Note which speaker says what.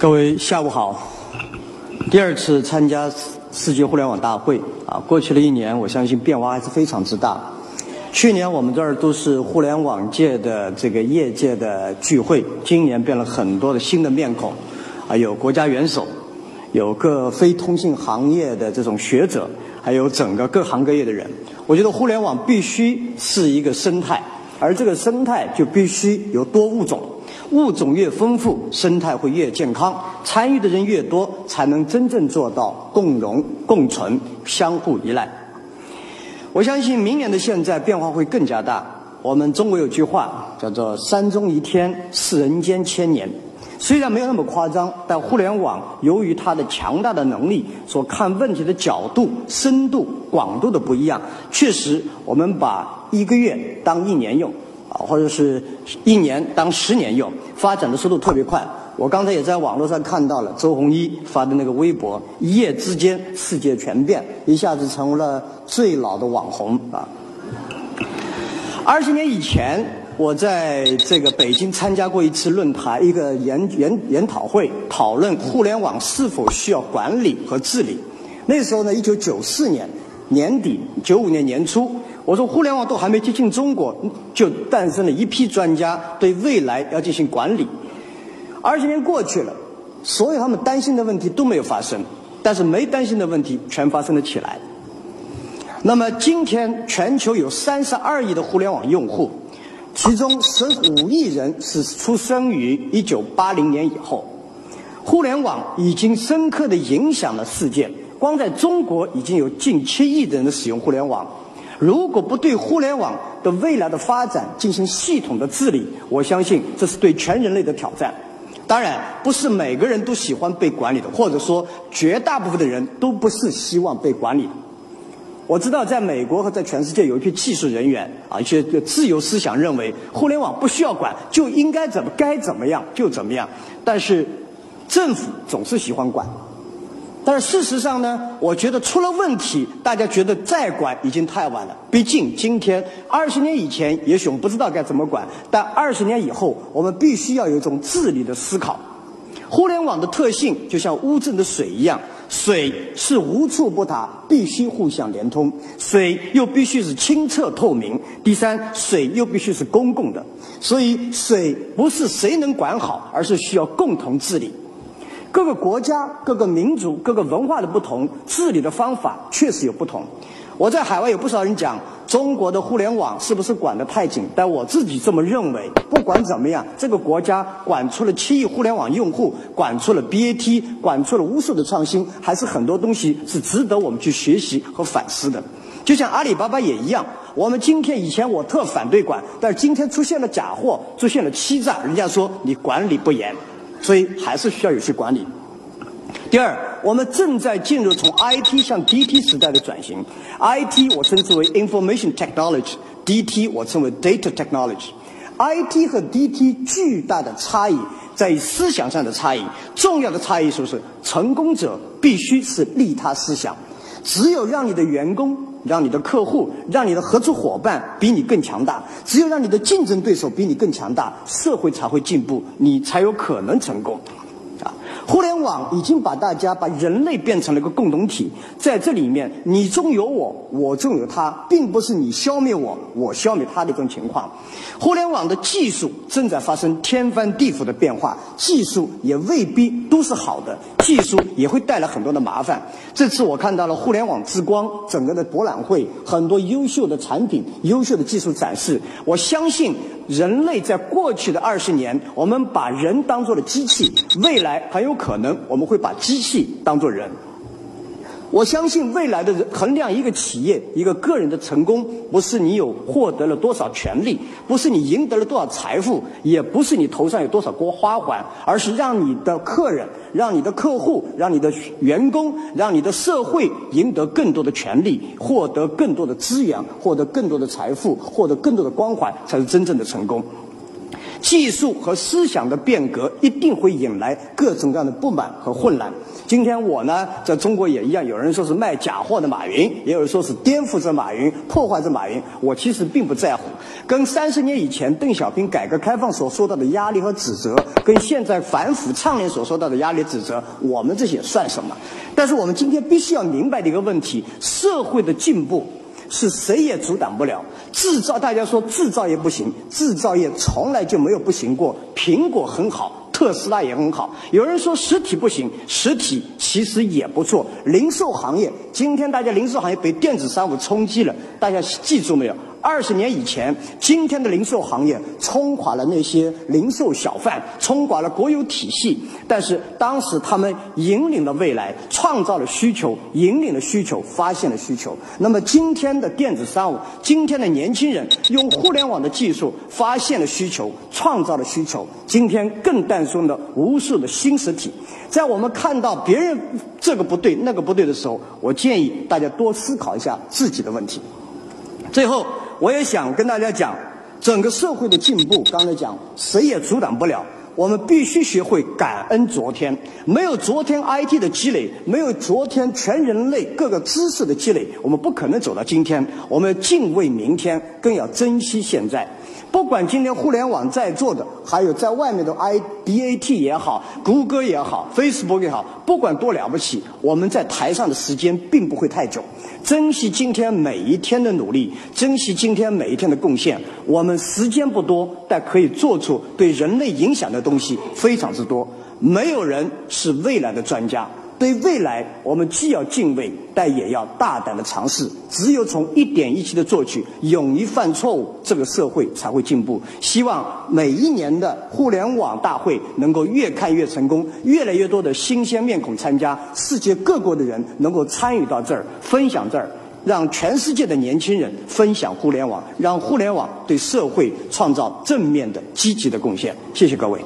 Speaker 1: 各位下午好。第二次参加世界互联网大会啊，过去了一年，我相信变化还是非常之大。去年我们这儿都是互联网界的这个业界的聚会，今年变了很多的新的面孔，啊，有国家元首，有各非通信行业的这种学者，还有整个各行各业的人。我觉得互联网必须是一个生态，而这个生态就必须有多物种。物种越丰富，生态会越健康，参与的人越多，才能真正做到共荣共存、相互依赖。我相信明年的现在变化会更加大。我们中国有句话叫做“山中一天，是人间千年”。虽然没有那么夸张，但互联网由于它的强大的能力，所看问题的角度、深度、广度的不一样，确实我们把一个月当一年用。好，或者是一年当十年用，发展的速度特别快。我刚才也在网络上看到了周鸿祎发的那个微博，一夜之间世界全变，一下子成为了最老的网红啊。二十年以前，我在这个北京参加过一次论坛，一个研研研讨会，讨论互联网是否需要管理和治理。那时候呢，一九九四年年底，九五年年初。我说，互联网都还没接近中国，就诞生了一批专家对未来要进行管理。二十年过去了，所有他们担心的问题都没有发生，但是没担心的问题全发生了起来。那么今天，全球有三十二亿的互联网用户，其中十五亿人是出生于一九八零年以后。互联网已经深刻的影响了世界，光在中国已经有近七亿的人使用互联网。如果不对互联网的未来的发展进行系统的治理，我相信这是对全人类的挑战。当然，不是每个人都喜欢被管理的，或者说绝大部分的人都不是希望被管理。我知道，在美国和在全世界有一批技术人员啊，一些自由思想认为互联网不需要管，就应该怎么该怎么样就怎么样。但是政府总是喜欢管。但是事实上呢，我觉得出了问题，大家觉得再管已经太晚了。毕竟今天二十年以前，也许我们不知道该怎么管，但二十年以后，我们必须要有一种治理的思考。互联网的特性就像乌镇的水一样，水是无处不达，必须互相连通；水又必须是清澈透明。第三，水又必须是公共的。所以，水不是谁能管好，而是需要共同治理。各个国家、各个民族、各个文化的不同，治理的方法确实有不同。我在海外有不少人讲中国的互联网是不是管得太紧，但我自己这么认为。不管怎么样，这个国家管出了七亿互联网用户，管出了 BAT，管出了无数的创新，还是很多东西是值得我们去学习和反思的。就像阿里巴巴也一样，我们今天以前我特反对管，但是今天出现了假货，出现了欺诈，人家说你管理不严。所以还是需要有些管理。第二，我们正在进入从 IT 向 DT 时代的转型。IT 我称之为 Information Technology，DT 我称为 Data Technology。IT 和 DT 巨大的差异在于思想上的差异。重要的差异是不是？成功者必须是利他思想。只有让你的员工、让你的客户、让你的合作伙伴比你更强大，只有让你的竞争对手比你更强大，社会才会进步，你才有可能成功。啊，互联网已经把大家、把人类变成了一个共同体，在这里面，你中有我，我中有他，并不是你消灭我，我消灭他的一种情况。互联网的技术正在发生天翻地覆的变化，技术也未必都是好的，技术也会带来很多的麻烦。这次我看到了互联网之光整个的博览会，很多优秀的产品、优秀的技术展示。我相信人类在过去的二十年，我们把人当做了机器，未来很有可能我们会把机器当做人。我相信未来的人衡量一个企业、一个个人的成功，不是你有获得了多少权利，不是你赢得了多少财富，也不是你头上有多少朵花环，而是让你的客人、让你的客户、让你的员工、让你的社会赢得更多的权利，获得更多的资源，获得更多的财富，获得更多的光环，才是真正的成功。技术和思想的变革一定会引来各种各样的不满和混乱。今天我呢，在中国也一样，有人说是卖假货的马云，也有人说是颠覆着马云、破坏着马云。我其实并不在乎，跟三十年以前邓小平改革开放所受到的压力和指责，跟现在反腐倡廉所受到的压力指责，我们这些算什么？但是我们今天必须要明白的一个问题：社会的进步是谁也阻挡不了。制造，大家说制造业不行，制造业从来就没有不行过。苹果很好。特斯拉也很好。有人说实体不行，实体其实也不错。零售行业，今天大家零售行业被电子商务冲击了，大家记住没有？二十年以前，今天的零售行业冲垮了那些零售小贩，冲垮了国有体系。但是当时他们引领了未来，创造了需求，引领了需求，发现了需求。那么今天的电子商务，今天的年轻人用互联网的技术发现了需求，创造了需求。今天更诞生了无数的新实体。在我们看到别人这个不对那个不对的时候，我建议大家多思考一下自己的问题。最后。我也想跟大家讲，整个社会的进步，刚才讲谁也阻挡不了。我们必须学会感恩昨天，没有昨天 IT 的积累，没有昨天全人类各个知识的积累，我们不可能走到今天。我们要敬畏明天，更要珍惜现在。不管今天互联网在座的，还有在外面的 I B A T 也好，谷歌也好，Facebook 也好，不管多了不起，我们在台上的时间并不会太久。珍惜今天每一天的努力，珍惜今天每一天的贡献。我们时间不多，但可以做出对人类影响的东西非常之多。没有人是未来的专家。对未来，我们既要敬畏，但也要大胆的尝试。只有从一点一滴的做起，勇于犯错误，这个社会才会进步。希望每一年的互联网大会能够越看越成功，越来越多的新鲜面孔参加，世界各国的人能够参与到这儿，分享这儿，让全世界的年轻人分享互联网，让互联网对社会创造正面的、积极的贡献。谢谢各位。